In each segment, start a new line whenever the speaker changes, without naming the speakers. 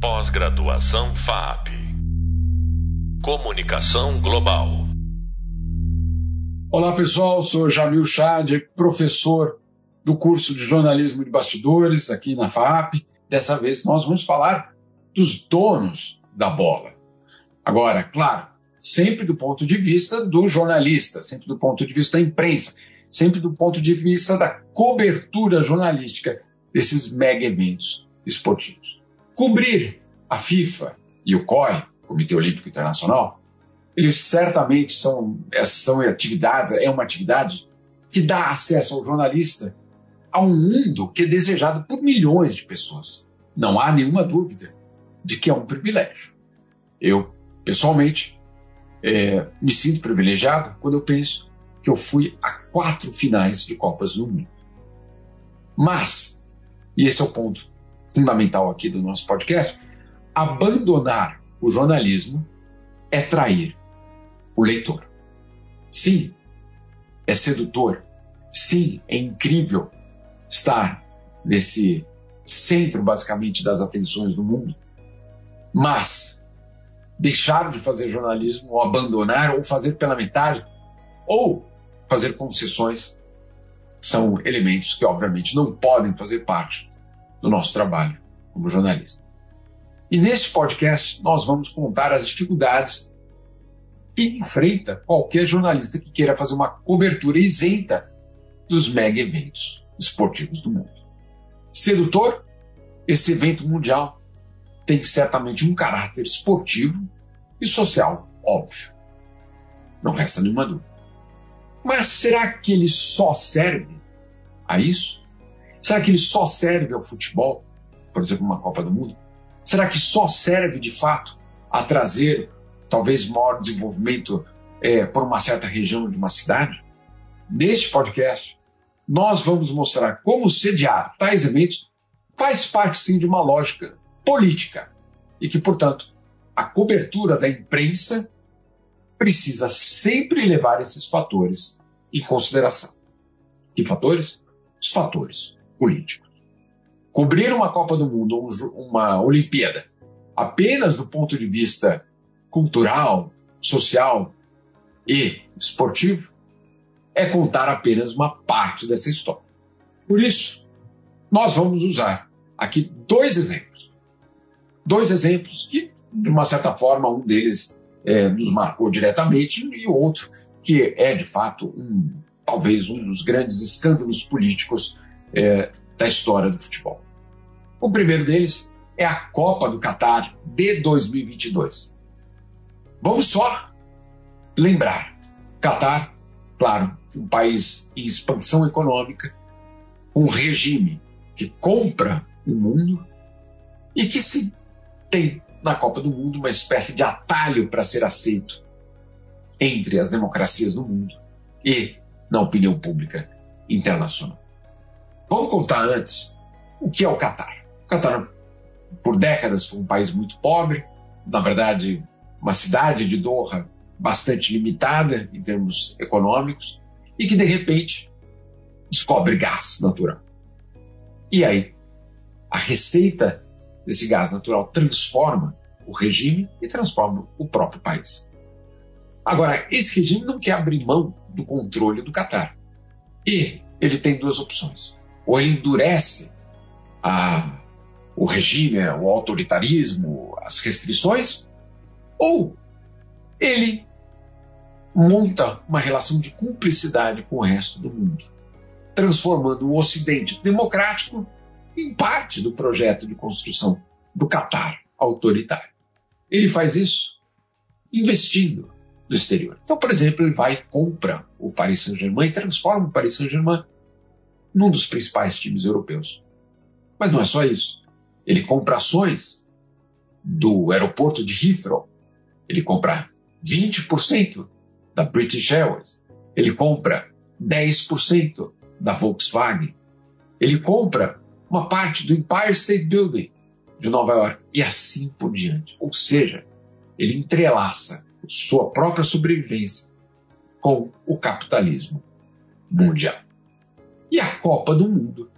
Pós-graduação FAP. Comunicação Global.
Olá pessoal, sou Jamil Chad, professor do curso de jornalismo de bastidores aqui na FAP. Dessa vez nós vamos falar dos donos da bola. Agora, claro, sempre do ponto de vista do jornalista, sempre do ponto de vista da imprensa, sempre do ponto de vista da cobertura jornalística desses mega eventos esportivos. Cobrir a FIFA e o COI, Comitê Olímpico Internacional, eles certamente são, são atividades, é uma atividade que dá acesso ao jornalista a um mundo que é desejado por milhões de pessoas. Não há nenhuma dúvida de que é um privilégio. Eu, pessoalmente, é, me sinto privilegiado quando eu penso que eu fui a quatro finais de Copas do Mundo. Mas, e esse é o ponto fundamental aqui do nosso podcast, abandonar o jornalismo é trair o leitor. Sim, é sedutor. Sim, é incrível estar nesse centro, basicamente, das atenções do mundo. Mas deixar de fazer jornalismo, ou abandonar, ou fazer pela metade, ou fazer concessões, são elementos que, obviamente, não podem fazer parte do nosso trabalho como jornalista. E nesse podcast nós vamos contar as dificuldades que enfrenta qualquer jornalista que queira fazer uma cobertura isenta dos mega eventos esportivos do mundo. Sedutor, esse evento mundial tem certamente um caráter esportivo e social, óbvio. Não resta nenhuma dúvida. Mas será que ele só serve a isso? Será que ele só serve ao futebol? Por exemplo, uma Copa do Mundo? Será que só serve de fato a trazer talvez maior desenvolvimento é, por uma certa região de uma cidade? Neste podcast, nós vamos mostrar como sediar tais eventos faz parte sim de uma lógica política e que, portanto, a cobertura da imprensa precisa sempre levar esses fatores em consideração. Que fatores? Os fatores políticos. Cobrir uma Copa do Mundo uma Olimpíada apenas do ponto de vista cultural, social e esportivo é contar apenas uma parte dessa história. Por isso, nós vamos usar aqui dois exemplos. Dois exemplos que, de uma certa forma, um deles é, nos marcou diretamente e o outro que é, de fato, um, talvez um dos grandes escândalos políticos é, da história do futebol. O primeiro deles é a Copa do Catar de 2022. Vamos só lembrar: Catar, claro, um país em expansão econômica, um regime que compra o mundo e que se tem na Copa do Mundo uma espécie de atalho para ser aceito entre as democracias do mundo e na opinião pública internacional. Vamos contar antes o que é o Catar. O Catar, por décadas, foi um país muito pobre, na verdade, uma cidade de Doha bastante limitada em termos econômicos, e que de repente descobre gás natural. E aí, a receita desse gás natural transforma o regime e transforma o próprio país. Agora, esse regime não quer abrir mão do controle do Catar. E ele tem duas opções ou ele endurece a, o regime, o autoritarismo, as restrições, ou ele monta uma relação de cumplicidade com o resto do mundo, transformando o Ocidente democrático em parte do projeto de construção do Catar autoritário. Ele faz isso investindo no exterior. Então, por exemplo, ele vai compra o Paris Saint-Germain e transforma o Paris Saint-Germain num dos principais times europeus. Mas não é só isso. Ele compra ações do aeroporto de Heathrow. Ele compra 20% da British Airways. Ele compra 10% da Volkswagen. Ele compra uma parte do Empire State Building de Nova York e assim por diante. Ou seja, ele entrelaça sua própria sobrevivência com o capitalismo mundial. E a Copa do Mundo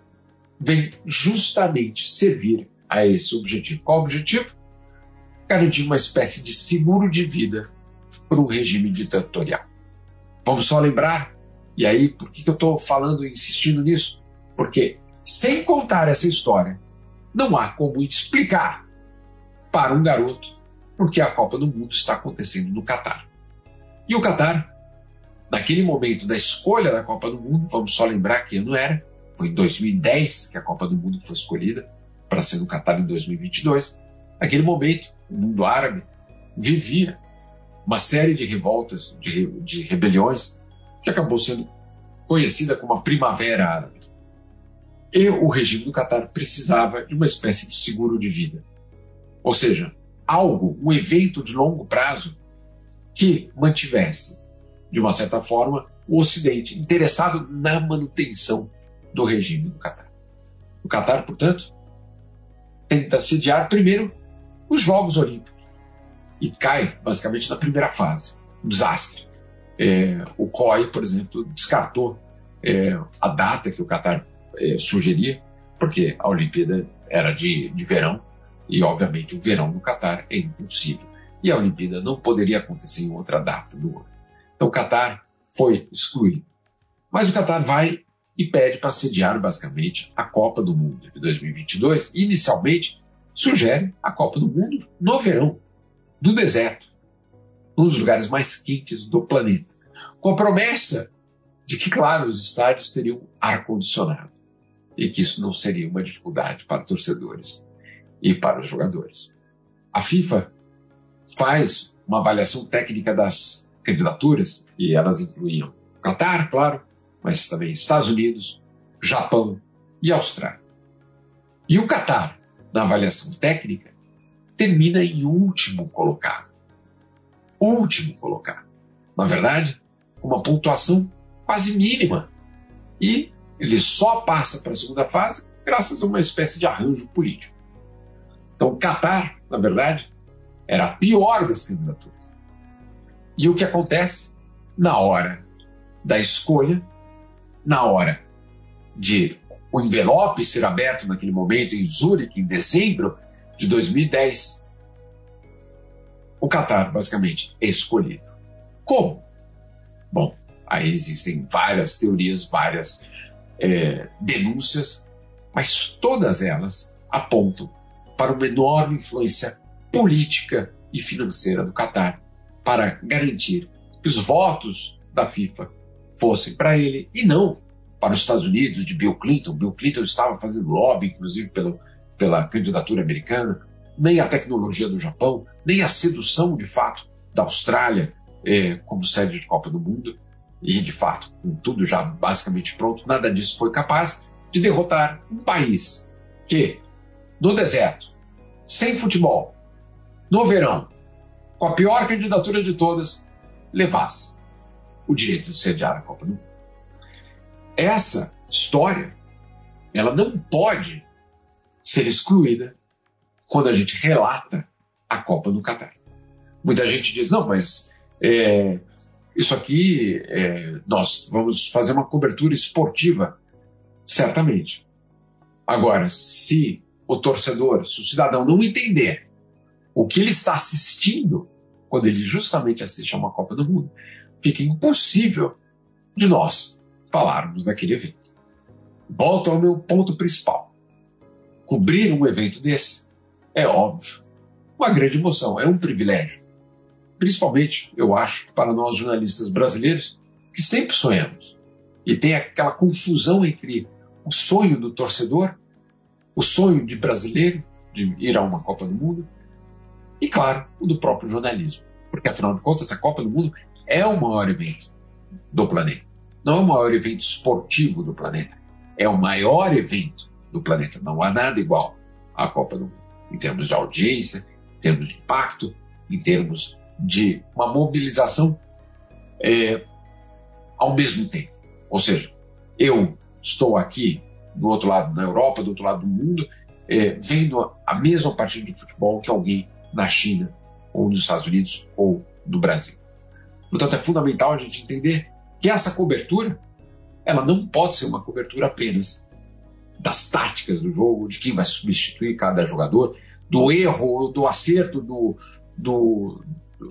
vem justamente servir a esse objetivo. Qual o objetivo? Garantir uma espécie de seguro de vida para um regime ditatorial. Vamos só lembrar, e aí por que, que eu estou falando, insistindo nisso? Porque sem contar essa história, não há como explicar para um garoto porque a Copa do Mundo está acontecendo no Catar. E o Catar, naquele momento da escolha da Copa do Mundo, vamos só lembrar que ano era, foi em 2010 que a Copa do Mundo foi escolhida para ser no Catar em 2022. Naquele momento, o mundo árabe vivia uma série de revoltas, de, de rebeliões, que acabou sendo conhecida como a Primavera Árabe. E o regime do Catar precisava de uma espécie de seguro de vida. Ou seja, algo, um evento de longo prazo que mantivesse, de uma certa forma, o Ocidente interessado na manutenção do regime do Catar. O Catar, portanto, tenta sediar primeiro os Jogos Olímpicos e cai basicamente na primeira fase, um desastre. É, o COI, por exemplo, descartou é, a data que o Catar é, sugeria, porque a Olimpíada era de, de verão e, obviamente, o verão no Catar é impossível. E a Olimpíada não poderia acontecer em outra data do ano. Então o Catar foi excluído. Mas o Catar vai e pede para sediar basicamente a Copa do Mundo de 2022. Inicialmente, sugere a Copa do Mundo no verão, no deserto, um dos lugares mais quentes do planeta, com a promessa de que, claro, os estádios teriam ar-condicionado e que isso não seria uma dificuldade para torcedores e para os jogadores. A FIFA faz uma avaliação técnica das candidaturas e elas incluíam Qatar, claro, mas também Estados Unidos, Japão e Austrália. E o Catar, na avaliação técnica, termina em último colocado. Último colocado. Na verdade, uma pontuação quase mínima. E ele só passa para a segunda fase graças a uma espécie de arranjo político. Então, o Catar, na verdade, era a pior das candidaturas. E o que acontece? Na hora da escolha, na hora de o envelope ser aberto naquele momento em Zurique, em dezembro de 2010, o Catar, basicamente, é escolhido. Como? Bom, aí existem várias teorias, várias é, denúncias, mas todas elas apontam para uma enorme influência política e financeira do Catar para garantir que os votos da FIFA fossem para ele e não para os Estados Unidos de Bill Clinton. Bill Clinton estava fazendo lobby, inclusive, pelo, pela candidatura americana, nem a tecnologia do Japão, nem a sedução, de fato, da Austrália eh, como sede de Copa do Mundo. E, de fato, com tudo já basicamente pronto, nada disso foi capaz de derrotar um país que, no deserto, sem futebol, no verão, com a pior candidatura de todas, levasse o direito de sediar a Copa do Mundo. Essa história, ela não pode ser excluída quando a gente relata a Copa do Catar. Muita gente diz, não, mas é, isso aqui, é, nós vamos fazer uma cobertura esportiva, certamente. Agora, se o torcedor, se o cidadão não entender o que ele está assistindo, quando ele justamente assiste a uma Copa do Mundo, fica impossível de nós falarmos daquele evento. Volto ao meu ponto principal. Cobrir um evento desse é óbvio, uma grande emoção, é um privilégio. Principalmente, eu acho, para nós jornalistas brasileiros, que sempre sonhamos. E tem aquela confusão entre o sonho do torcedor, o sonho de brasileiro, de ir a uma Copa do Mundo, e, claro, o do próprio jornalismo. Porque, afinal de contas, a Copa do Mundo é o maior evento do planeta. Não é o maior evento esportivo do planeta. É o maior evento do planeta. Não há nada igual à Copa do Mundo. Em termos de audiência, em termos de impacto, em termos de uma mobilização é, ao mesmo tempo. Ou seja, eu estou aqui do outro lado da Europa, do outro lado do mundo, é, vendo a mesma partida de futebol que alguém na China, ou nos Estados Unidos, ou no Brasil. Portanto, é fundamental a gente entender que essa cobertura ela não pode ser uma cobertura apenas das táticas do jogo, de quem vai substituir cada jogador, do erro, do acerto do, do,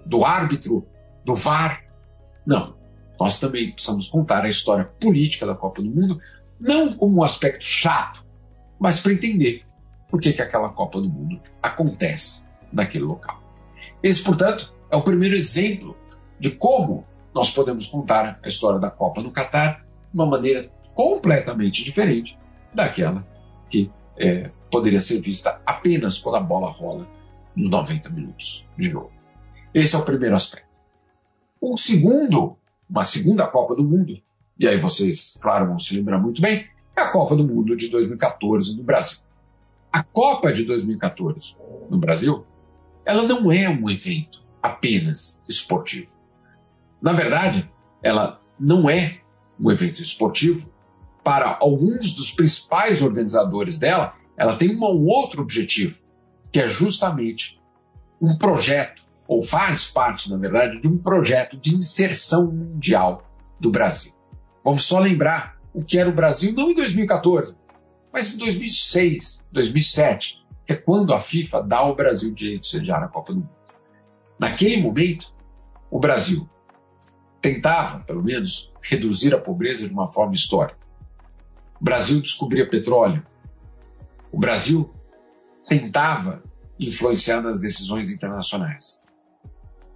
do árbitro, do VAR. Não. Nós também precisamos contar a história política da Copa do Mundo, não como um aspecto chato, mas para entender por que, que aquela Copa do Mundo acontece naquele local. Esse, portanto, é o primeiro exemplo de como nós podemos contar a história da Copa no Catar de uma maneira completamente diferente daquela que é, poderia ser vista apenas quando a bola rola nos 90 minutos de jogo. Esse é o primeiro aspecto. Um segundo, uma segunda Copa do Mundo, e aí vocês, claro, vão se lembrar muito bem, é a Copa do Mundo de 2014 no Brasil. A Copa de 2014 no Brasil, ela não é um evento apenas esportivo. Na verdade, ela não é um evento esportivo. Para alguns dos principais organizadores dela, ela tem um outro objetivo, que é justamente um projeto, ou faz parte, na verdade, de um projeto de inserção mundial do Brasil. Vamos só lembrar o que era o Brasil, não em 2014, mas em 2006, 2007, que é quando a FIFA dá ao Brasil o direito de sediar a Copa do Mundo. Naquele momento, o Brasil tentava, pelo menos, reduzir a pobreza de uma forma histórica. O Brasil descobria petróleo. O Brasil tentava influenciar nas decisões internacionais.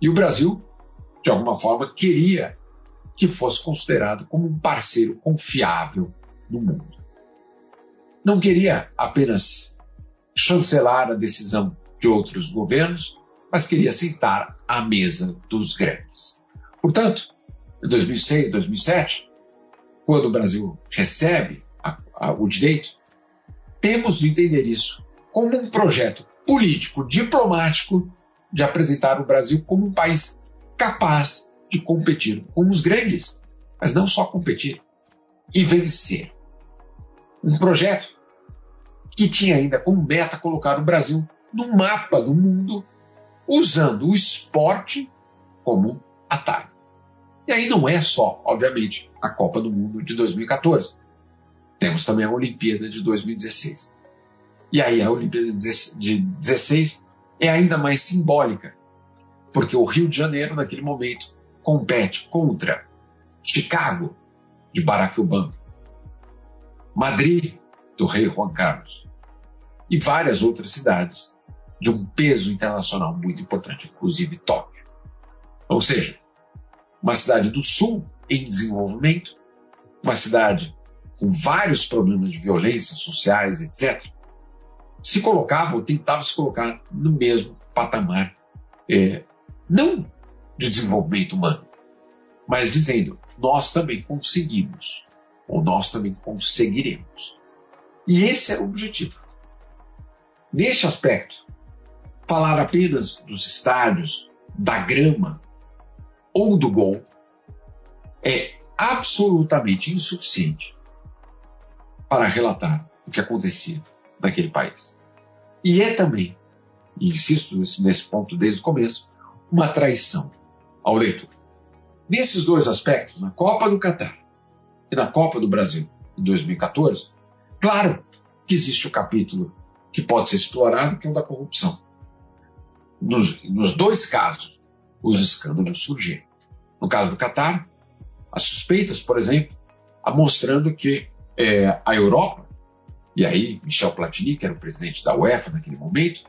E o Brasil, de alguma forma, queria que fosse considerado como um parceiro confiável no mundo não queria apenas chancelar a decisão de outros governos, mas queria sentar à mesa dos grandes. Portanto, em 2006, 2007, quando o Brasil recebe a, a, o direito, temos de entender isso como um projeto político, diplomático, de apresentar o Brasil como um país capaz de competir com os grandes, mas não só competir, e vencer. Um projeto que tinha ainda como meta colocar o Brasil no mapa do mundo, usando o esporte como atalho. E aí não é só, obviamente, a Copa do Mundo de 2014. Temos também a Olimpíada de 2016. E aí a Olimpíada de 16 é ainda mais simbólica, porque o Rio de Janeiro, naquele momento, compete contra Chicago, de Barack Obama, Madrid, do rei Juan Carlos, e várias outras cidades de um peso internacional muito importante, inclusive Tóquio. Ou seja, uma cidade do sul em desenvolvimento, uma cidade com vários problemas de violência sociais, etc., se colocava ou tentava se colocar no mesmo patamar, é, não de desenvolvimento humano, mas dizendo: nós também conseguimos, ou nós também conseguiremos. E esse era o objetivo. Neste aspecto, falar apenas dos estádios, da grama ou do gol é absolutamente insuficiente para relatar o que acontecia naquele país. E é também, e insisto nesse ponto desde o começo, uma traição ao leitor. Nesses dois aspectos, na Copa do Catar e na Copa do Brasil em 2014, claro que existe o capítulo que pode ser explorado, que é o da corrupção. Nos, nos dois casos, os escândalos surgiram. No caso do Catar, as suspeitas, por exemplo, mostrando que é, a Europa, e aí Michel Platini, que era o presidente da UEFA naquele momento,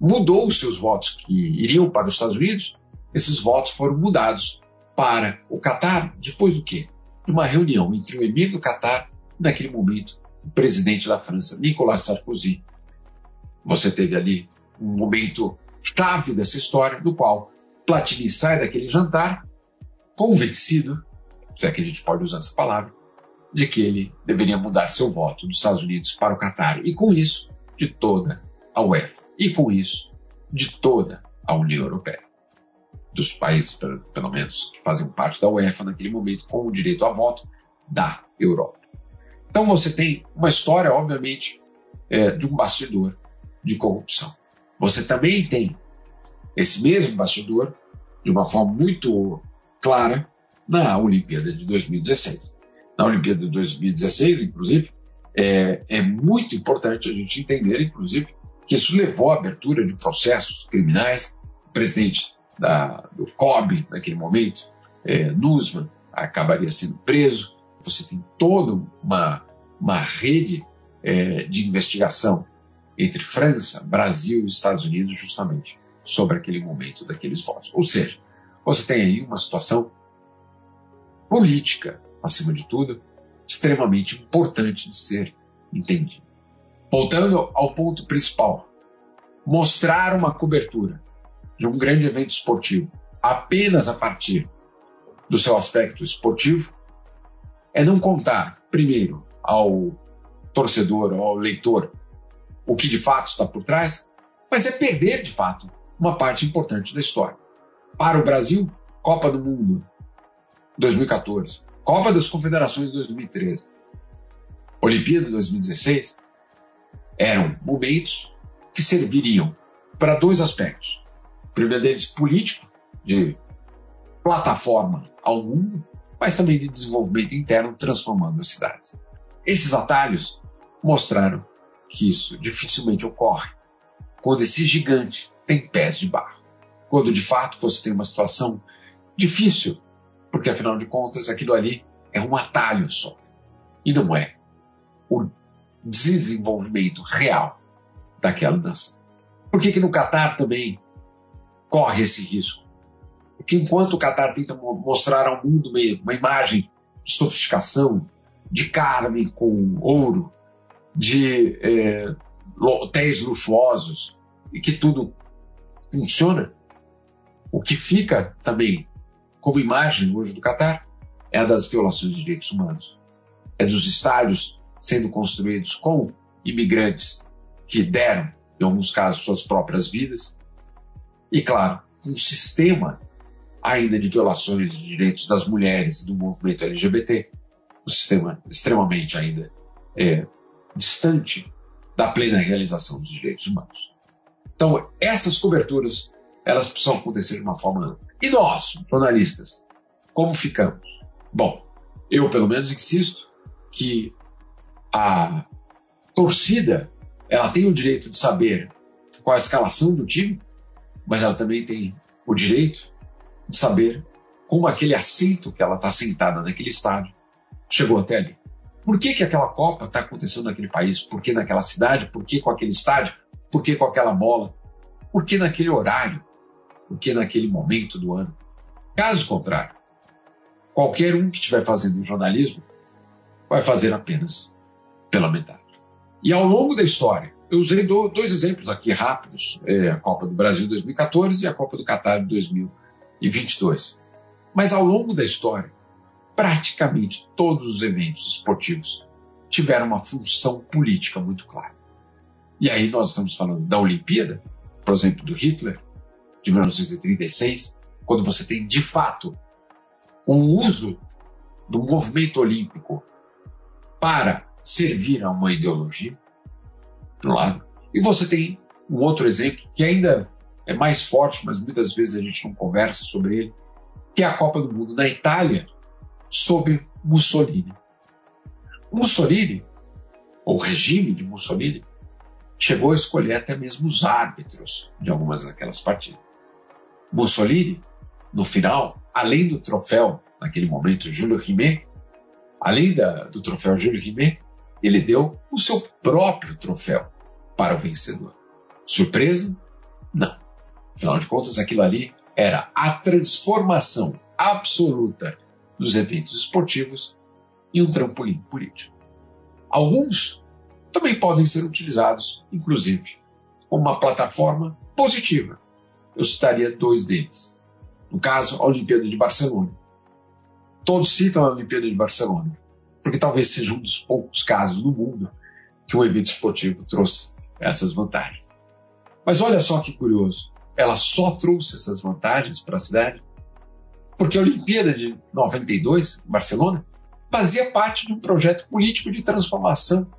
mudou os seus votos que iriam para os Estados Unidos, esses votos foram mudados para o Catar, depois do quê? De uma reunião entre o emir do Catar, naquele momento, o presidente da França, Nicolas Sarkozy, você teve ali um momento chave dessa história, no qual Platini sai daquele jantar convencido, se é que a gente pode usar essa palavra, de que ele deveria mudar seu voto dos Estados Unidos para o Catar. E com isso, de toda a UEFA. E com isso, de toda a União Europeia. Dos países, pelo menos, que fazem parte da UEFA naquele momento, com o direito a voto da Europa. Então você tem uma história, obviamente, é, de um bastidor de corrupção. Você também tem esse mesmo bastidor, de uma forma muito clara, na Olimpíada de 2016. Na Olimpíada de 2016, inclusive, é, é muito importante a gente entender, inclusive, que isso levou à abertura de processos criminais. O presidente da, do COB, naquele momento, é, Nusman, acabaria sendo preso. Você tem toda uma, uma rede é, de investigação entre França, Brasil e Estados Unidos, justamente sobre aquele momento daqueles votos. Ou seja, você tem aí uma situação política, acima de tudo, extremamente importante de ser entendido. Voltando ao ponto principal, mostrar uma cobertura de um grande evento esportivo apenas a partir do seu aspecto esportivo é não contar, primeiro, ao torcedor ao leitor o que de fato está por trás, mas é perder de fato uma parte importante da história. Para o Brasil, Copa do Mundo 2014, Copa das Confederações 2013, Olimpíada 2016 eram momentos que serviriam para dois aspectos. O primeiro deles político, de plataforma ao mundo, mas também de desenvolvimento interno, transformando as cidades. Esses atalhos mostraram que isso dificilmente ocorre quando esse gigante tem pés de barro. Quando de fato você tem uma situação difícil, porque afinal de contas aquilo ali é um atalho só e não é o desenvolvimento real daquela nação. Por que, que no Catar também corre esse risco? Porque enquanto o Catar tenta mostrar ao mundo uma imagem de sofisticação, de carne com ouro, de é, hotéis luxuosos e que tudo funciona, o que fica também como imagem hoje do Catar é a das violações de direitos humanos. É dos estádios sendo construídos com imigrantes que deram, em alguns casos, suas próprias vidas. E, claro, um sistema ainda de violações de direitos das mulheres e do movimento LGBT, um sistema extremamente ainda é, distante da plena realização dos direitos humanos. Então, essas coberturas, elas precisam acontecer de uma forma ampla. E nós, jornalistas, como ficamos? Bom, eu pelo menos insisto que a torcida, ela tem o direito de saber qual a escalação do time, mas ela também tem o direito de saber como aquele assento que ela está sentada naquele estádio chegou até ali. Por que, que aquela Copa está acontecendo naquele país? Por que naquela cidade? Por que com aquele estádio? Por que com aquela bola? Por que naquele horário? Por que naquele momento do ano? Caso contrário, qualquer um que estiver fazendo jornalismo vai fazer apenas pela metade. E ao longo da história, eu usei dois exemplos aqui rápidos: é a Copa do Brasil 2014 e a Copa do Catar 2022. Mas ao longo da história, praticamente todos os eventos esportivos tiveram uma função política muito clara. E aí nós estamos falando da Olimpíada, por exemplo, do Hitler, de 1936, quando você tem de fato um uso do movimento olímpico para servir a uma ideologia, por um lado, e você tem um outro exemplo que ainda é mais forte, mas muitas vezes a gente não conversa sobre ele, que é a Copa do Mundo na Itália, sob Mussolini. Mussolini, ou o regime de Mussolini, chegou a escolher até mesmo os árbitros de algumas daquelas partidas. Mussolini, no final, além do troféu, naquele momento, Júlio Rimet, além da, do troféu Júlio Rimet, ele deu o seu próprio troféu para o vencedor. Surpresa? Não. Afinal de contas, aquilo ali era a transformação absoluta dos eventos esportivos e um trampolim político. Alguns também podem ser utilizados, inclusive, como uma plataforma positiva. Eu citaria dois deles. No caso, a Olimpíada de Barcelona. Todos citam a Olimpíada de Barcelona, porque talvez seja um dos poucos casos no mundo que um evento esportivo trouxe essas vantagens. Mas olha só que curioso, ela só trouxe essas vantagens para a cidade porque a Olimpíada de 92, em Barcelona, fazia parte de um projeto político de transformação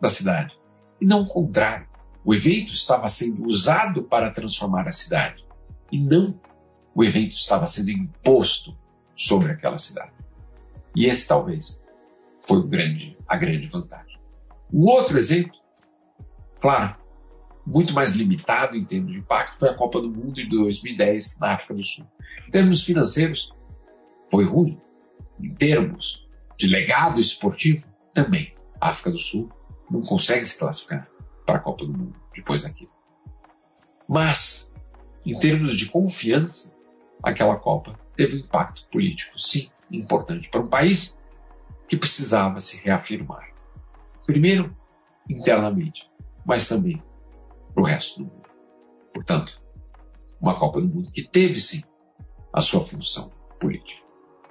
da cidade. E não o contrário. O evento estava sendo usado para transformar a cidade. E não o evento estava sendo imposto sobre aquela cidade. E esse talvez foi grande, a grande vantagem. Um outro exemplo, claro, muito mais limitado em termos de impacto, foi a Copa do Mundo de 2010 na África do Sul. Em termos financeiros, foi ruim. Em termos de legado esportivo, também. A África do Sul não consegue se classificar para a Copa do Mundo depois daquilo. Mas, em termos de confiança, aquela Copa teve um impacto político, sim, importante para um país que precisava se reafirmar. Primeiro, internamente, mas também para o resto do mundo. Portanto, uma Copa do Mundo que teve, sim, a sua função política.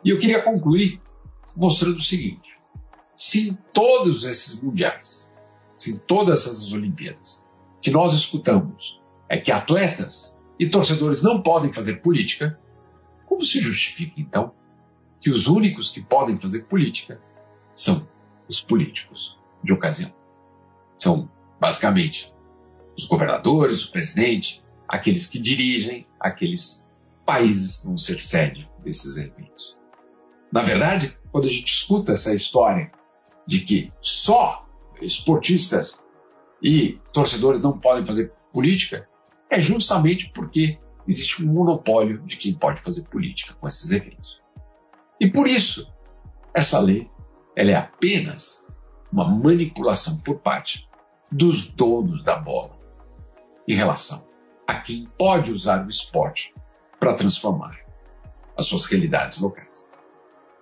E eu queria concluir mostrando o seguinte: se em todos esses mundiais, se em todas essas Olimpíadas, que nós escutamos é que atletas e torcedores não podem fazer política, como se justifica então que os únicos que podem fazer política são os políticos de ocasião? São basicamente os governadores, o presidente, aqueles que dirigem aqueles países que vão ser sede desses eventos. Na verdade, quando a gente escuta essa história de que só esportistas e torcedores não podem fazer política, é justamente porque existe um monopólio de quem pode fazer política com esses eventos. E por isso, essa lei ela é apenas uma manipulação por parte dos donos da bola em relação a quem pode usar o esporte para transformar as suas realidades locais.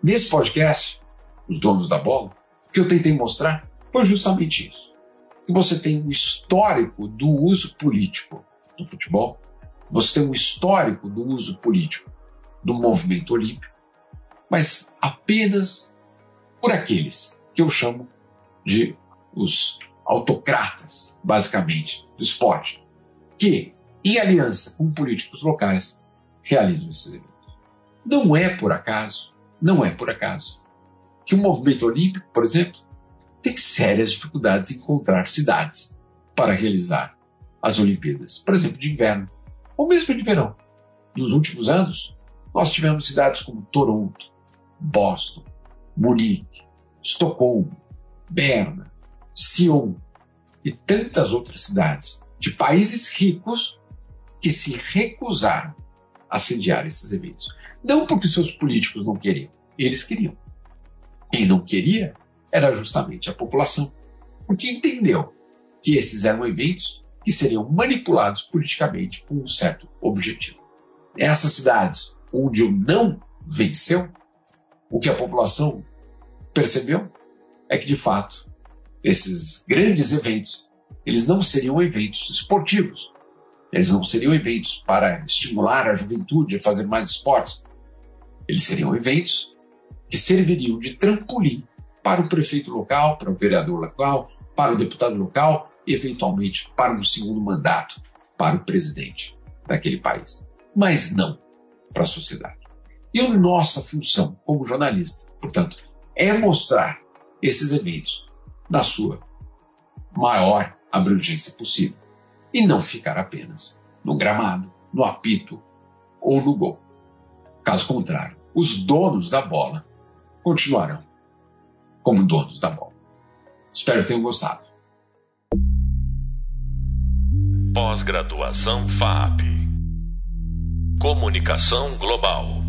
Nesse podcast, Os Donos da Bola, que eu tentei mostrar foi justamente isso. Que você tem um histórico do uso político do futebol, você tem um histórico do uso político do movimento olímpico, mas apenas por aqueles que eu chamo de os autocratas, basicamente, do esporte, que, em aliança com políticos locais, realizam esses eventos. Não é por acaso, não é por acaso, que o movimento olímpico, por exemplo, tem sérias dificuldades em encontrar cidades para realizar as Olimpíadas, por exemplo, de inverno, ou mesmo de verão. Nos últimos anos, nós tivemos cidades como Toronto, Boston, Munique, Estocolmo, Berna, Sion e tantas outras cidades de países ricos que se recusaram a sediar esses eventos. Não porque seus políticos não queriam, eles queriam. Quem não queria era justamente a população, porque entendeu que esses eram eventos que seriam manipulados politicamente com um certo objetivo. Essas cidades onde o não venceu, o que a população percebeu é que, de fato, esses grandes eventos eles não seriam eventos esportivos. Eles não seriam eventos para estimular a juventude a fazer mais esportes. Eles seriam eventos que serviriam de trampolim para o prefeito local, para o vereador local, para o deputado local e, eventualmente, para um segundo mandato para o presidente daquele país. Mas não para a sociedade. E a nossa função como jornalista, portanto, é mostrar esses eventos na sua maior abrangência possível e não ficar apenas no gramado, no apito ou no gol. Caso contrário, os donos da bola continuarão como donos da bola. Espero que tenham gostado.
Pós-graduação FAP Comunicação Global